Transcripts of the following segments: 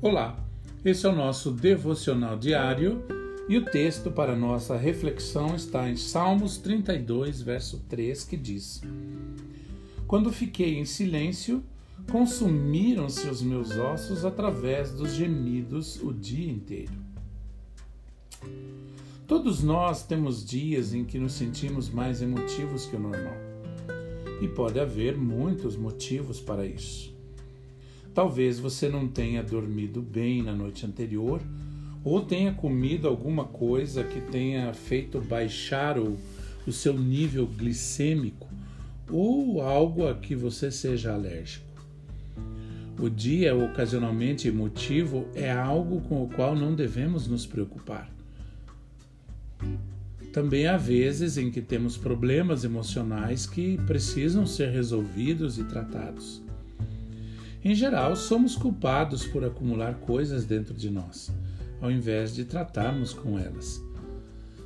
Olá, esse é o nosso devocional diário e o texto para nossa reflexão está em Salmos 32, verso 3, que diz: Quando fiquei em silêncio, consumiram-se os meus ossos através dos gemidos o dia inteiro. Todos nós temos dias em que nos sentimos mais emotivos que o normal. E pode haver muitos motivos para isso. Talvez você não tenha dormido bem na noite anterior ou tenha comido alguma coisa que tenha feito baixar o, o seu nível glicêmico ou algo a que você seja alérgico. O dia ocasionalmente emotivo é algo com o qual não devemos nos preocupar. Também há vezes em que temos problemas emocionais que precisam ser resolvidos e tratados. Em geral, somos culpados por acumular coisas dentro de nós, ao invés de tratarmos com elas.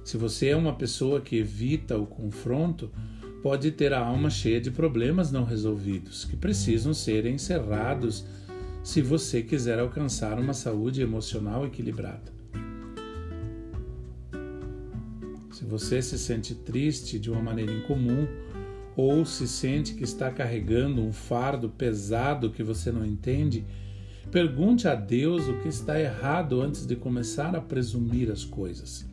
Se você é uma pessoa que evita o confronto, pode ter a alma cheia de problemas não resolvidos, que precisam ser encerrados se você quiser alcançar uma saúde emocional equilibrada. Se você se sente triste de uma maneira incomum, ou se sente que está carregando um fardo pesado que você não entende, pergunte a Deus o que está errado antes de começar a presumir as coisas.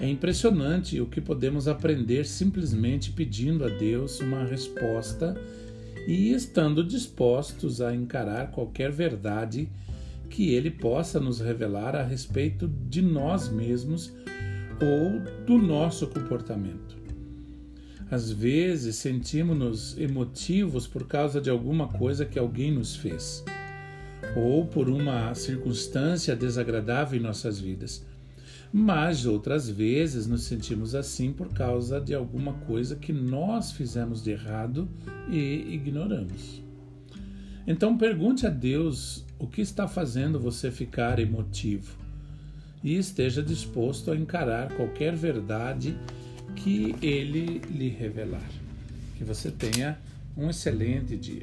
É impressionante o que podemos aprender simplesmente pedindo a Deus uma resposta e estando dispostos a encarar qualquer verdade que Ele possa nos revelar a respeito de nós mesmos ou do nosso comportamento. Às vezes sentimos-nos emotivos por causa de alguma coisa que alguém nos fez, ou por uma circunstância desagradável em nossas vidas. Mas outras vezes nos sentimos assim por causa de alguma coisa que nós fizemos de errado e ignoramos. Então pergunte a Deus o que está fazendo você ficar emotivo e esteja disposto a encarar qualquer verdade que ele lhe revelar. Que você tenha um excelente dia.